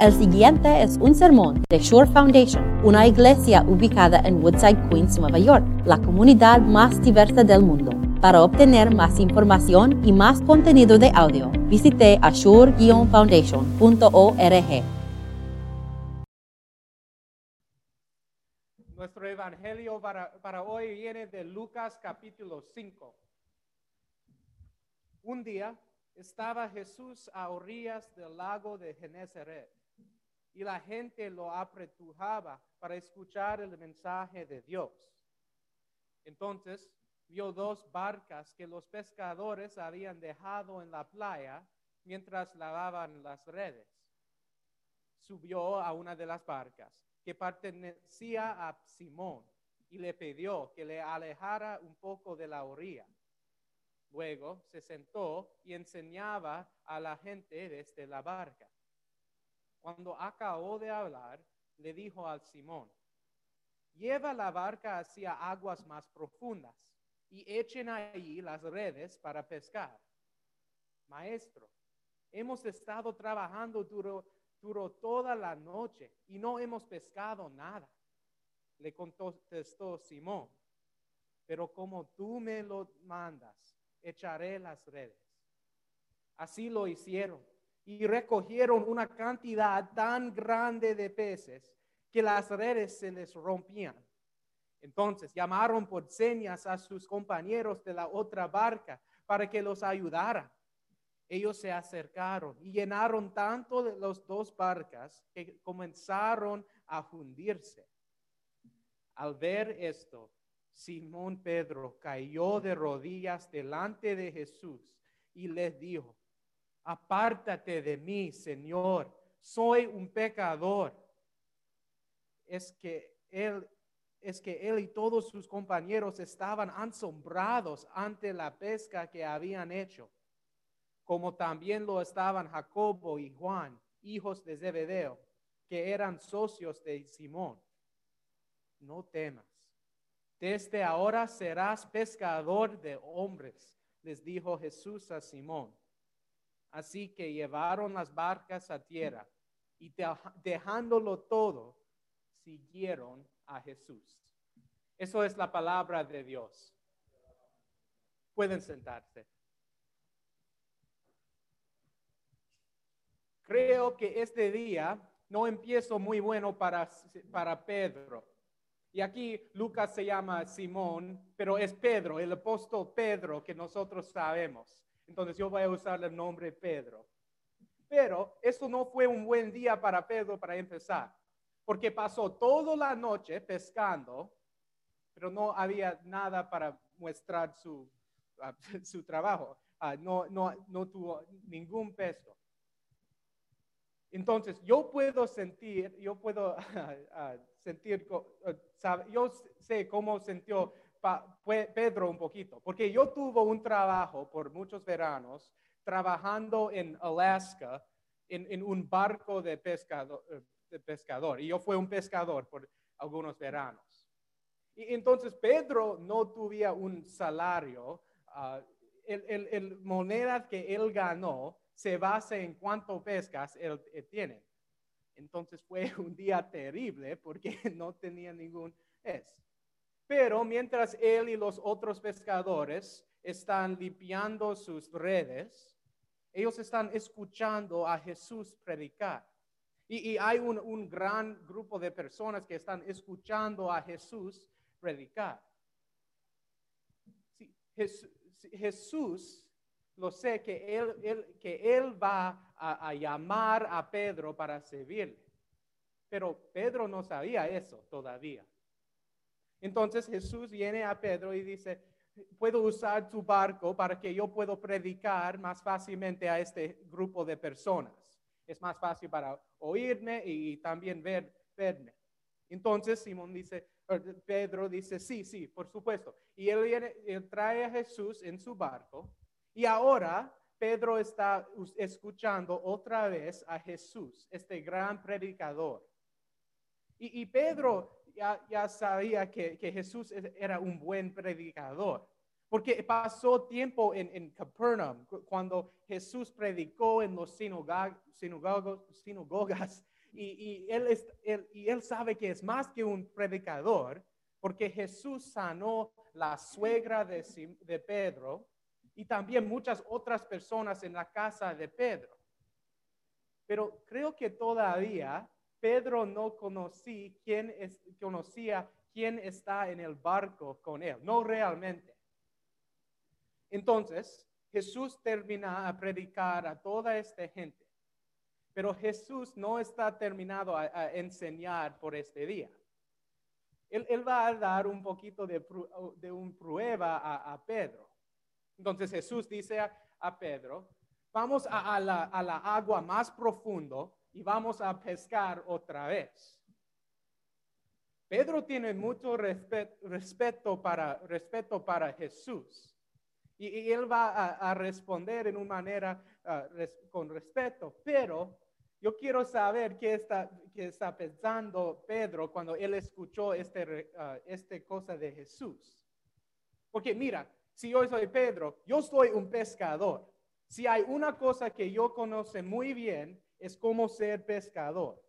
El siguiente es un sermón de Shore Foundation, una iglesia ubicada en Woodside, Queens, Nueva York, la comunidad más diversa del mundo. Para obtener más información y más contenido de audio, visite ashore-foundation.org. Nuestro evangelio para, para hoy viene de Lucas capítulo 5. Un día estaba Jesús a orillas del lago de Genezaret y la gente lo apretujaba para escuchar el mensaje de Dios. Entonces vio dos barcas que los pescadores habían dejado en la playa mientras lavaban las redes. Subió a una de las barcas que pertenecía a Simón y le pidió que le alejara un poco de la orilla. Luego se sentó y enseñaba a la gente desde la barca. Cuando acabó de hablar, le dijo al Simón, lleva la barca hacia aguas más profundas y echen ahí las redes para pescar. Maestro, hemos estado trabajando duro toda la noche y no hemos pescado nada. Le contestó Simón, pero como tú me lo mandas, echaré las redes. Así lo hicieron y recogieron una cantidad tan grande de peces que las redes se les rompían. Entonces llamaron por señas a sus compañeros de la otra barca para que los ayudaran. Ellos se acercaron y llenaron tanto de las dos barcas que comenzaron a hundirse. Al ver esto, Simón Pedro cayó de rodillas delante de Jesús y les dijo, apártate de mí, Señor, soy un pecador. Es que él es que él y todos sus compañeros estaban asombrados ante la pesca que habían hecho, como también lo estaban Jacobo y Juan, hijos de Zebedeo, que eran socios de Simón. No temas. Desde ahora serás pescador de hombres, les dijo Jesús a Simón. Así que llevaron las barcas a tierra y dejándolo todo, siguieron a Jesús. Eso es la palabra de Dios. Pueden sentarse. Creo que este día no empiezo muy bueno para, para Pedro. Y aquí Lucas se llama Simón, pero es Pedro, el apóstol Pedro que nosotros sabemos. Entonces yo voy a usar el nombre Pedro. Pero eso no fue un buen día para Pedro para empezar, porque pasó toda la noche pescando, pero no había nada para mostrar su, ah, su trabajo. Ah, no, no, no tuvo ningún peso. Entonces, yo puedo sentir, yo puedo uh, sentir, yo sé cómo sintió Pedro un poquito, porque yo tuve un trabajo por muchos veranos trabajando en Alaska en, un barco de pescador, eh, de pescador, y yo fui un pescador por algunos veranos. Y entonces Pedro no tuviera un salario, uh, el, el, moneda que él ganó se basa en cuánto pescas él, él tiene. Entonces fue un día terrible porque no tenía ningún es. Pero mientras él y los otros pescadores están limpiando sus redes, ellos están escuchando a Jesús predicar. Y, hay un, gran grupo de personas que están escuchando a Jesús predicar. Jesús, lo sé que él, que él va a, a llamar a Pedro para servirle. Pero Pedro no sabía eso todavía. Entonces Jesús viene a Pedro y dice, puedo usar tu barco para que yo pueda predicar más fácilmente a este grupo de personas. Es más fácil para oírme y también ver, verme. Entonces Simón dice, Pedro dice, sí, sí, por supuesto. Y él, viene, trae a Jesús en su barco y ahora Pedro está escuchando otra vez a Jesús, este gran predicador. Y Pedro ya, sabía que, Jesús era un buen predicador, Porque pasó tiempo en, Capernaum, cu- cuando Jesús predicó en los sinagogas, y, y él sabe que es más que un predicador, porque Jesús sanó la suegra de Pedro y también muchas otras personas en la casa de Pedro. Pero creo que todavía Pedro no conocía quién está en el barco con él, no realmente. Entonces, Jesús termina a predicar a toda esta gente, pero Jesús no está terminado a, enseñar por este día. Él, va a dar un poquito de, un prueba a, Pedro. Entonces Jesús dice a, Pedro, vamos a, a la, a la agua más profundo y vamos a pescar otra vez. Pedro tiene mucho respe- respeto, para, respeto para Jesús. Y, él va a, responder en una manera ah, con respeto, pero yo quiero saber qué está, qué está pensando Pedro cuando él escuchó re- ah, este cosa de Jesús. Porque mira, si yo soy Pedro, yo soy un pescador. Si hay una cosa que yo conozco muy bien, es cómo ser pescador.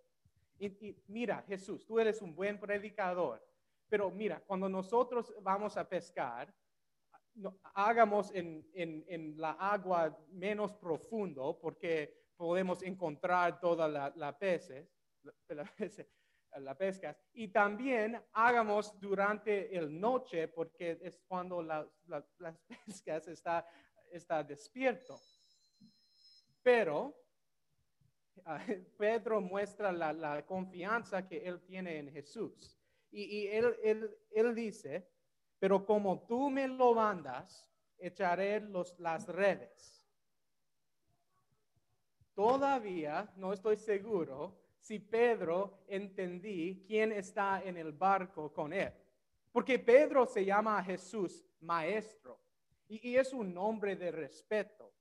Y, mira, Jesús, tú eres un buen predicador, pero mira, cuando nosotros vamos a pescar, hagamos en, en- en la agua menos profundo porque podemos encontrar toda la, la peces, la, pesca. Y también hagamos durante el noche porque es cuando la- la- las pescas está, está despierto. Pero Pedro muestra la, confianza que él tiene en Jesús. Y, él, él, él dice, pero como tú me lo mandas, echaré los, las redes. Todavía no estoy seguro si Pedro entendí quién está en el barco con él. Porque Pedro se llama a Jesús maestro y es un nombre de respeto.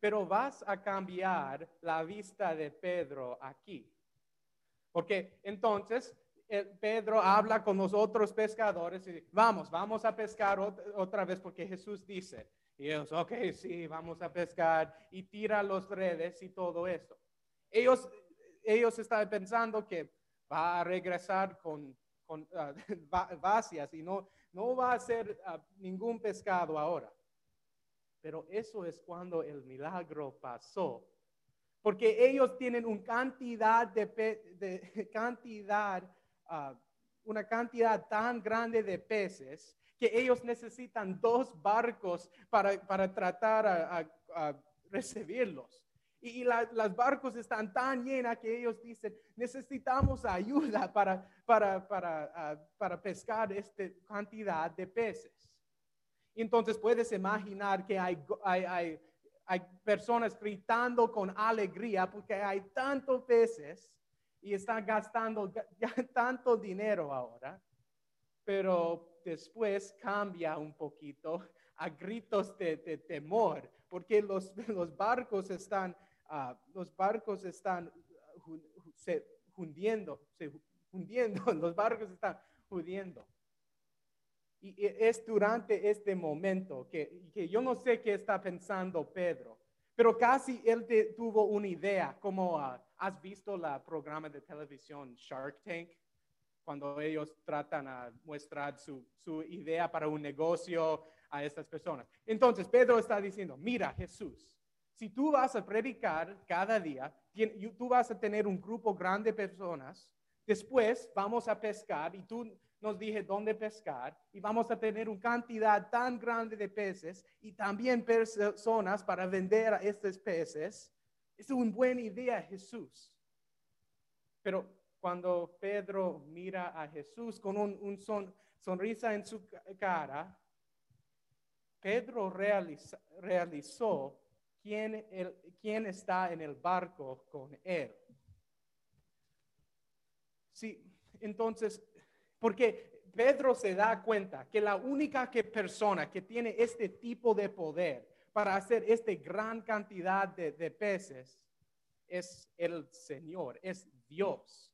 Pero vas a cambiar la vista de Pedro aquí. Porque entonces eh, Pedro habla con los otros pescadores y dice, vamos, vamos a pescar ot- otra vez porque Jesús dice. Y ellos, ok, sí, vamos a pescar y tira los redes y todo eso. Ellos, ellos están pensando que va a regresar con, con y no, no va a hacer ah, ningún pescado ahora. Pero eso es cuando el milagro pasó. Porque ellos tienen una cantidad de, de cantidad, ah, una cantidad tan grande de peces que ellos necesitan dos barcos para, para tratar a, recibirlos. Y, y la- las barcos están tan llenas que ellos dicen, necesitamos ayuda para, para, para, ah, para pescar esta cantidad de peces. Entonces puedes imaginar que hay, hay, hay, personas gritando con alegría porque hay tantos peces y están gastando ga- ya tanto dinero ahora, pero después cambia un poquito a gritos de, de temor porque los, los barcos están, ah, los barcos están se hundiendo, se hundiendo, los barcos están hundiendo. Y y es durante este momento que, que yo no sé qué está pensando Pedro, pero casi él tuvo una idea, como ah, has visto la programa de televisión Shark Tank, cuando ellos tratan a mostrar su, su idea para un negocio a estas personas. Entonces Pedro está diciendo, mira Jesús, si tú vas a predicar cada día, tú vas a tener un grupo grande de personas, después vamos a pescar y tú nos dije dónde pescar y vamos a tener una cantidad tan grande de peces y también personas para vender a estos peces. Es una buena idea, Jesús. Pero cuando Pedro mira a Jesús con un, son- sonrisa en su ca- cara, Pedro realizó quién, quién está en el barco con él. Sí, entonces, porque Pedro se da cuenta que la única que persona que tiene este tipo de poder para hacer esta gran cantidad de, de peces es el Señor, es Dios.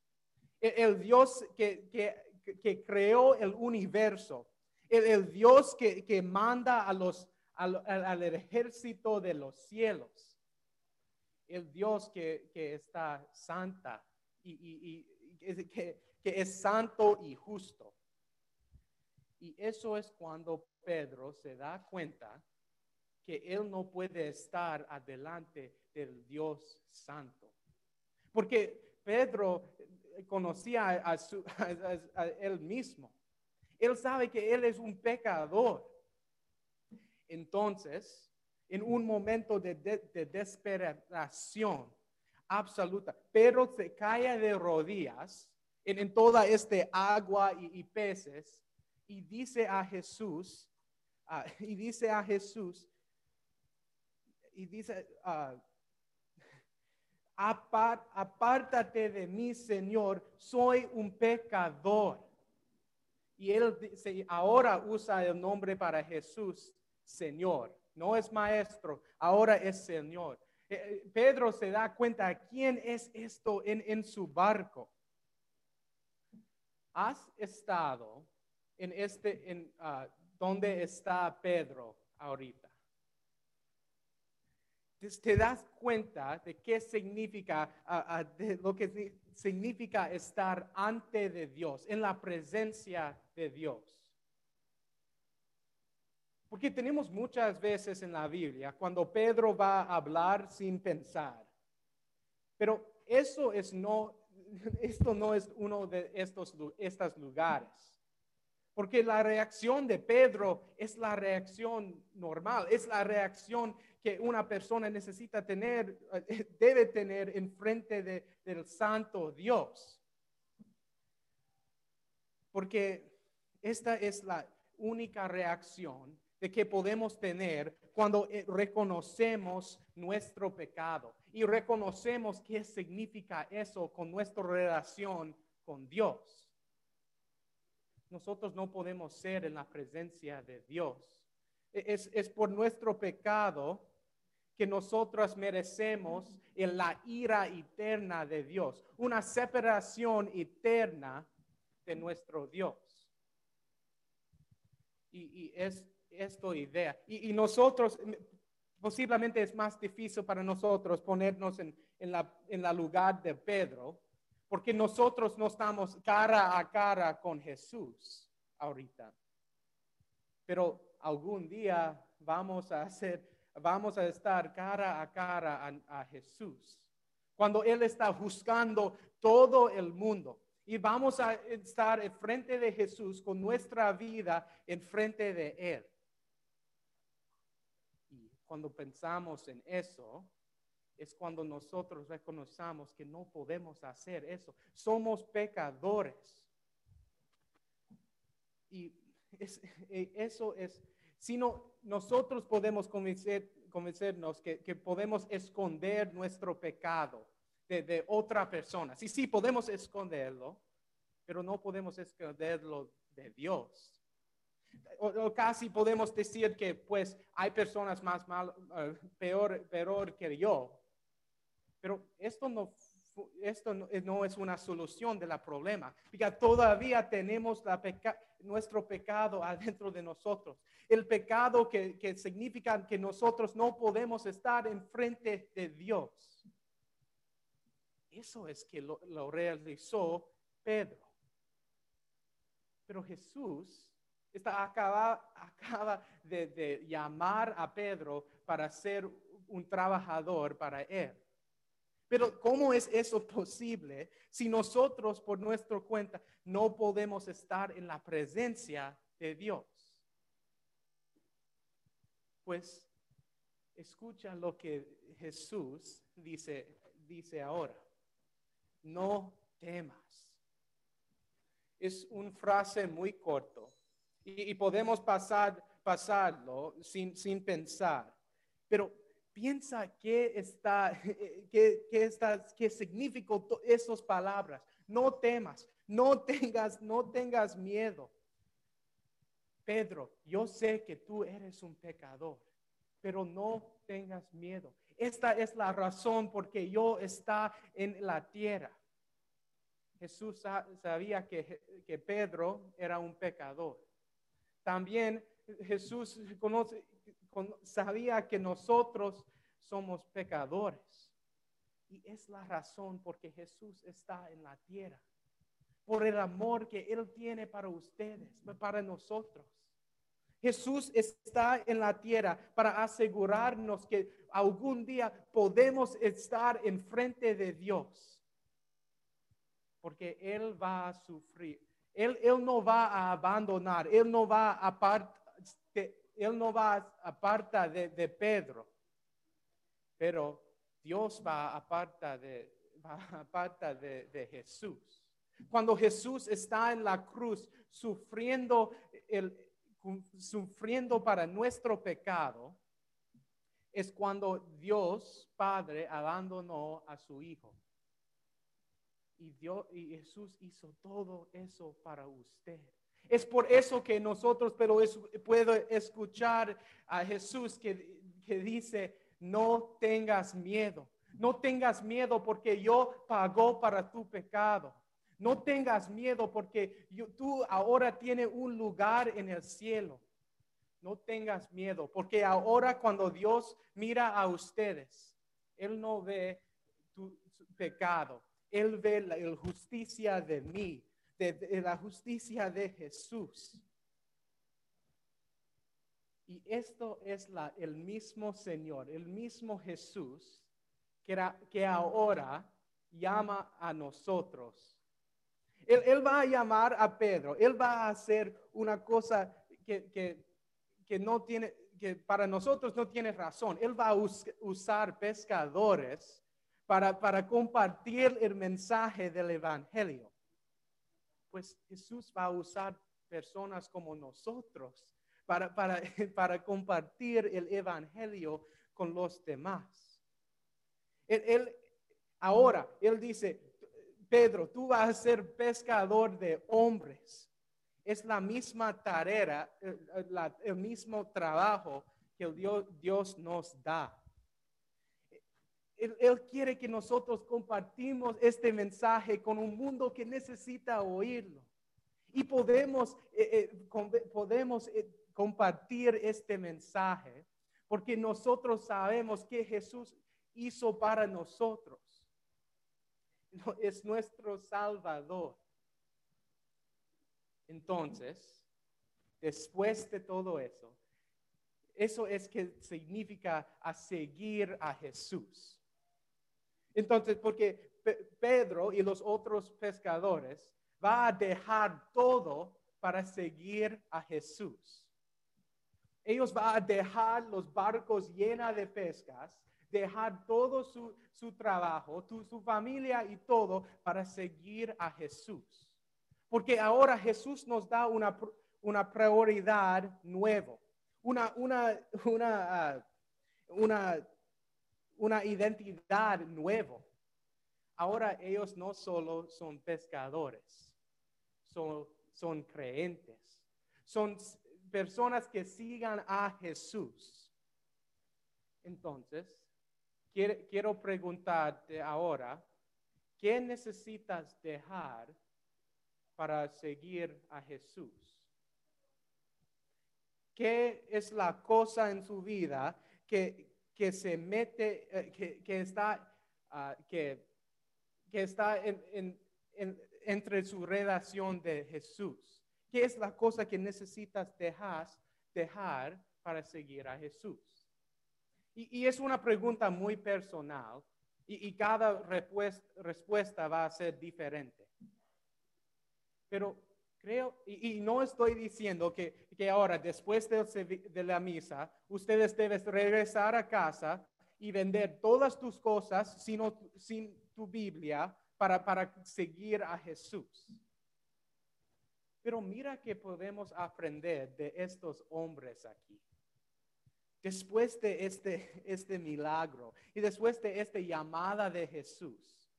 El, el Dios que, que- que creó el universo, el, el Dios que, que manda a los, al, al- ejército de los cielos, el Dios que está santa y, y- y que- que- es santo y justo. Y eso es cuando Pedro se da cuenta que él no puede estar adelante del Dios santo. Porque Pedro conocía a, su- a- él mismo. Él sabe que él es un pecador. Entonces, en un momento de, de- de desesperación absoluta, Pedro se cae de rodillas en, en toda este agua y, y peces y dice a Jesús, ah, y dice a Jesús, y dice, ah, "Apar- apártate de mí, Señor, soy un pecador. Y él dice, ahora usa el nombre para Jesús, Señor. No es maestro, ahora es Señor. Eh, eh, Pedro se da cuenta quién es esto en, en su barco. ¿Has estado en este, en ah, donde está Pedro ahorita? Te- das cuenta de qué significa, ah, ah, lo que si- significa estar ante de Dios, en la presencia de Dios. Porque tenemos muchas veces en la Biblia cuando Pedro va a hablar sin pensar. Pero eso es no, esto no es uno de estos, estos lugares. Porque la reacción de Pedro es la reacción normal, es la reacción que una persona necesita tener, debe tener en frente de- del santo Dios. Porque esta es la única reacción de que podemos tener cuando eh, reconocemos nuestro pecado y reconocemos qué significa eso con nuestra relación con Dios. Nosotros no podemos ser en la presencia de Dios. E- Es, es por nuestro pecado que nosotros merecemos en la ira eterna de Dios, una separación eterna de nuestro Dios. Y, y es esto idea. Y, y nosotros, mm, posiblemente es más difícil para nosotros ponernos en, en la, en la lugar de Pedro, porque nosotros no estamos cara a cara con Jesús ahorita. Pero algún día vamos a hacer, vamos a estar cara a cara a, a Jesús. Cuando Él está juzgando todo el mundo. Y vamos a estar enfrente de Jesús con nuestra vida enfrente de Él. Cuando pensamos en eso, es cuando nosotros reconocemos que no podemos hacer eso. Somos pecadores. Y es- eh, eso es, sino nosotros podemos convencer- convencernos que, que podemos esconder nuestro pecado de, de otra persona. Sí, sí, podemos esconderlo, pero no podemos esconderlo de Dios. O, o casi podemos decir que pues hay personas más mal, eh, peor, peor que yo. Pero esto no, esto no, eh, no es una solución del problema, porque todavía tenemos la peca- nuestro pecado adentro de nosotros. El pecado que, que significa que nosotros no podemos estar enfrente de Dios. Eso es que lo, lo realizó Pedro. Pero Jesús está, acaba, acaba de, de llamar a Pedro para ser un trabajador para él. Pero ¿cómo es eso posible si nosotros por nuestra cuenta no podemos estar en la presencia de Dios? Pues escucha lo que Jesús dice, dice ahora. No temas. Es una frase muy corto y, podemos pasar, pasarlo sin, sin pensar. Pero piensa qué está, qué, qué está, qué significó esas palabras. No temas, no tengas, no tengas miedo. Pedro, yo sé que tú eres un pecador, pero no tengas miedo. Esta es la razón por que yo está en la tierra. Jesús sa- sabía que, que Pedro era un pecador. También Jesús conoce- con- sabía que nosotros somos pecadores. Y es la razón por que Jesús está en la tierra. Por el amor que Él tiene para ustedes, para nosotros. Jesús está en la tierra para asegurarnos que algún día podemos estar enfrente de Dios. Porque Él va a sufrir. Él, no va a abandonar. Él no va a apart- él no va a aparta de, Pedro. Pero Dios va a aparta de, Jesús. Cuando Jesús está en la cruz sufriendo, sufriendo para nuestro pecado, es cuando Dios Padre abandonó a su Hijo. Y, Dios, y Jesús hizo todo eso para usted. Es por eso que nosotros, pero es, puedo escuchar a Jesús que, que dice, no tengas miedo. No tengas miedo porque yo pagó para tu pecado. No tengas miedo porque tú ahora tienes un lugar en el cielo. No tengas miedo porque ahora cuando Dios mira a ustedes, Él no ve tu pecado. Él ve la justicia de mí, de, la justicia de Jesús. Y esto es la, el mismo Señor, el mismo Jesús que, ahora llama a nosotros. Él, va a llamar a Pedro, él va a hacer una cosa que, no tiene, que para nosotros no tiene razón. Él va a us- usar pescadores para, para compartir el mensaje del Evangelio. Pues Jesús va a usar personas como nosotros para, para, para compartir el Evangelio con los demás. Él, ahora, él dice, Pedro, tú vas a ser pescador de hombres. Es la misma tarea, eh, eh, el mismo trabajo que el Dios, Dios nos da. Él, quiere que nosotros compartimos este mensaje con un mundo que necesita oírlo. Y podemos, eh, eh, podemos eh, compartir este mensaje porque nosotros sabemos que Jesús hizo para nosotros. No, es nuestro Salvador. Entonces, después de todo eso, eso es que significa a seguir a Jesús. Entonces, porque Pe- Pedro y los otros pescadores va a dejar todo para seguir a Jesús. Ellos van a dejar los barcos llenos de pescas, dejar todo su, su trabajo, su familia y todo para seguir a Jesús. Porque ahora Jesús nos da una, una prioridad nueva, una, una, una, ah, una, una identidad nueva. Ahora ellos no solo son pescadores, son, son creyentes, son personas que sigan a Jesús. Entonces, quiero, quiero preguntarte ahora, ¿qué necesitas dejar para seguir a Jesús? ¿Qué es la cosa en su vida que, que se mete, eh, que, que está, ah, que, que está en- en- en- entre su relación de Jesús? ¿Qué es la cosa que necesitas dejar, dejar para seguir a Jesús? Y, y es una pregunta muy personal y, y cada repues- respuesta va a ser diferente. Pero creo, y, y no estoy diciendo que, que ahora, después servi- de la misa, ustedes deben regresar a casa y vender todas tus cosas sino, sin tu Biblia para, para seguir a Jesús. Pero mira que podemos aprender de estos hombres aquí. Después de este, este milagro y después de esta llamada de Jesús,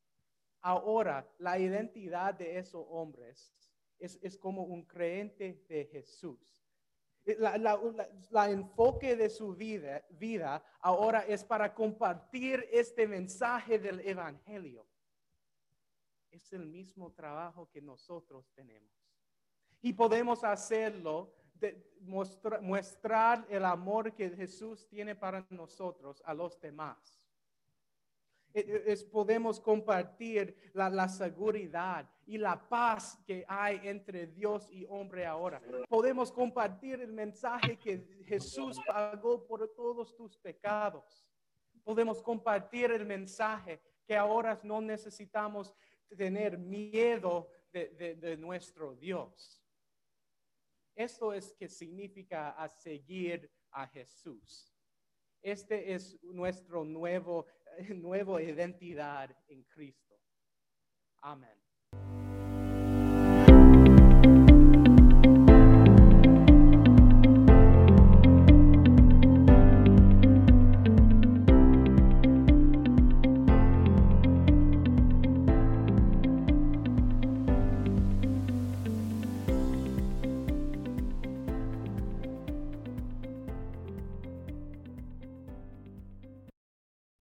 ahora la identidad de esos hombres es, es como un creyente de Jesús. La, la- la- enfoque de su vida, vida ahora es para compartir este mensaje del Evangelio. Es el mismo trabajo que nosotros tenemos. Y podemos hacerlo de mostra- mostrar el amor que Jesús tiene para nosotros a los demás. E- e- Es, podemos compartir la, seguridad y la paz que hay entre Dios y hombre ahora. Podemos compartir el mensaje que Jesús pagó por todos tus pecados. Podemos compartir el mensaje que ahora no necesitamos tener miedo de, de- de nuestro Dios. Esto es que significa a seguir a Jesús. Este es nuestro nuevo, nuevo identidad en Cristo. Amén.